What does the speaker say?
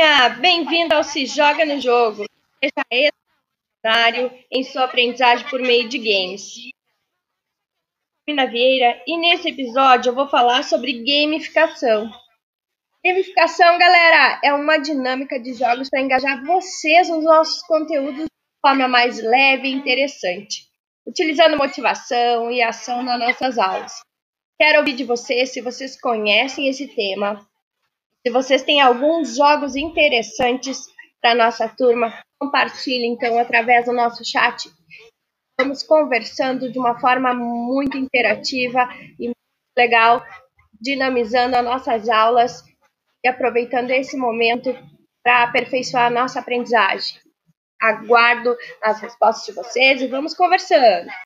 Olá, bem-vindo ao Se Joga no Jogo. Seja extraordinário em sua aprendizagem por meio de games. Mina Vieira e nesse episódio eu vou falar sobre gamificação. Gamificação, galera, é uma dinâmica de jogos para engajar vocês nos nossos conteúdos de forma mais leve e interessante, utilizando motivação e ação nas nossas aulas. Quero ouvir de vocês se vocês conhecem esse tema, se vocês têm alguns jogos interessantes para nossa turma, compartilhe então através do nosso chat. Estamos conversando de uma forma muito interativa e muito legal, dinamizando as nossas aulas e aproveitando esse momento para aperfeiçoar a nossa aprendizagem. Aguardo as respostas de vocês e vamos conversando.